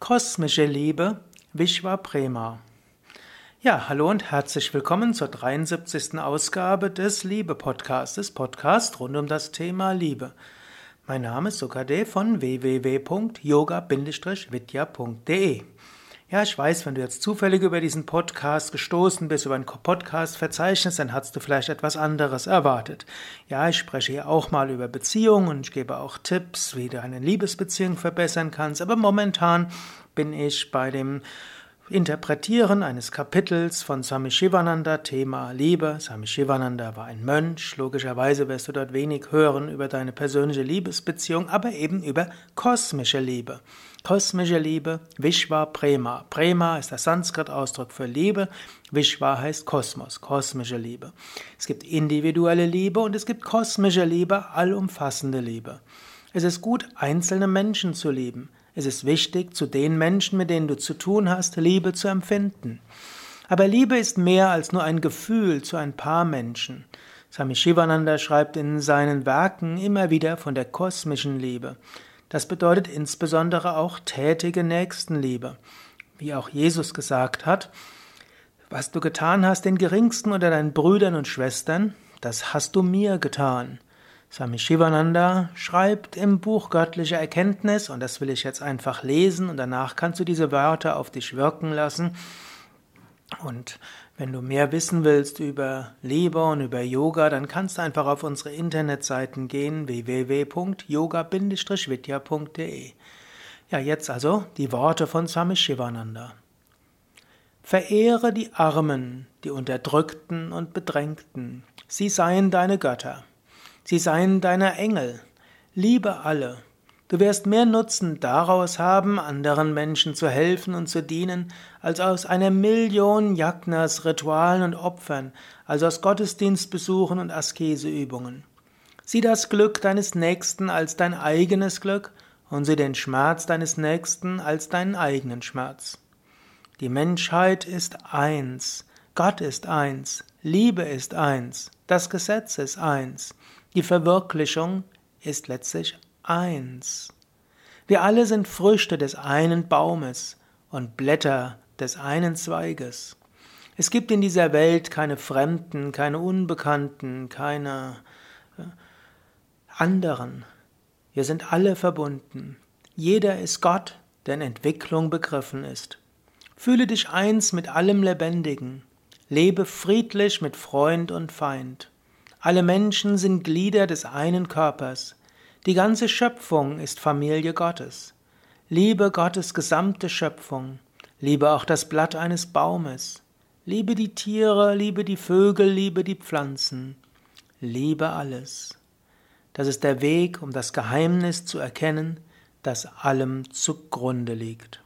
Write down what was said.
Kosmische Liebe, Vishwa Prema. Ja, hallo und herzlich willkommen zur 73. Ausgabe des Liebe-Podcasts, des Podcasts rund um das Thema Liebe. Mein Name ist Sukadev von www.yoga-vidya.de. Ja, ich weiß, wenn du jetzt zufällig über diesen Podcast gestoßen bist, über ein Podcast-Verzeichnis, dann hast du vielleicht etwas anderes erwartet. Ja, ich spreche hier auch mal über Beziehungen und ich gebe auch Tipps, wie du eine Liebesbeziehung verbessern kannst, aber momentan bin ich bei dem Interpretieren eines Kapitels von Swami Shivananda, Thema Liebe. Swami Shivananda war ein Mönch. Logischerweise wirst du dort wenig hören über deine persönliche Liebesbeziehung, aber eben über kosmische Liebe. Kosmische Liebe, Vishwa Prema. Prema ist der Sanskrit-Ausdruck für Liebe. Vishwa heißt Kosmos, kosmische Liebe. Es gibt individuelle Liebe und es gibt kosmische Liebe, allumfassende Liebe. Es ist gut, einzelne Menschen zu lieben. Es ist wichtig, zu den Menschen, mit denen du zu tun hast, Liebe zu empfinden. Aber Liebe ist mehr als nur ein Gefühl zu ein paar Menschen. Swami Shivananda schreibt in seinen Werken immer wieder von der kosmischen Liebe. Das bedeutet insbesondere auch tätige Nächstenliebe. Wie auch Jesus gesagt hat, was du getan hast den Geringsten unter deinen Brüdern und Schwestern, das hast du mir getan. Swami Shivananda schreibt im Buch Göttliche Erkenntnis, und das will ich jetzt einfach lesen, und danach kannst du diese Wörter auf dich wirken lassen. Und wenn du mehr wissen willst über Liebe und über Yoga, dann kannst du einfach auf unsere Internetseiten gehen, www.yoga-vidya.de. Ja, jetzt also die Worte von Swami Shivananda. Verehre die Armen, die Unterdrückten und Bedrängten, sie seien deine Götter. Sie seien deine Engel. Liebe alle. Du wirst mehr Nutzen daraus haben, anderen Menschen zu helfen und zu dienen, als aus einer Million Jagnas, Ritualen und Opfern, als aus Gottesdienstbesuchen und Askeseübungen. Sieh das Glück deines Nächsten als dein eigenes Glück und sieh den Schmerz deines Nächsten als deinen eigenen Schmerz. Die Menschheit ist eins, Gott ist eins, Liebe ist eins, das Gesetz ist eins. Die Verwirklichung ist letztlich eins. Wir alle sind Früchte des einen Baumes und Blätter des einen Zweiges. Es gibt in dieser Welt keine Fremden, keine Unbekannten, keine äh, anderen. Wir sind alle verbunden. Jeder ist Gott, der in Entwicklung begriffen ist. Fühle dich eins mit allem Lebendigen. Lebe friedlich mit Freund und Feind. Alle Menschen sind Glieder des einen Körpers. Die ganze Schöpfung ist Familie Gottes. Liebe Gottes gesamte Schöpfung. Liebe auch das Blatt eines Baumes. Liebe die Tiere, liebe die Vögel, liebe die Pflanzen. Liebe alles. Das ist der Weg, um das Geheimnis zu erkennen, das allem zugrunde liegt.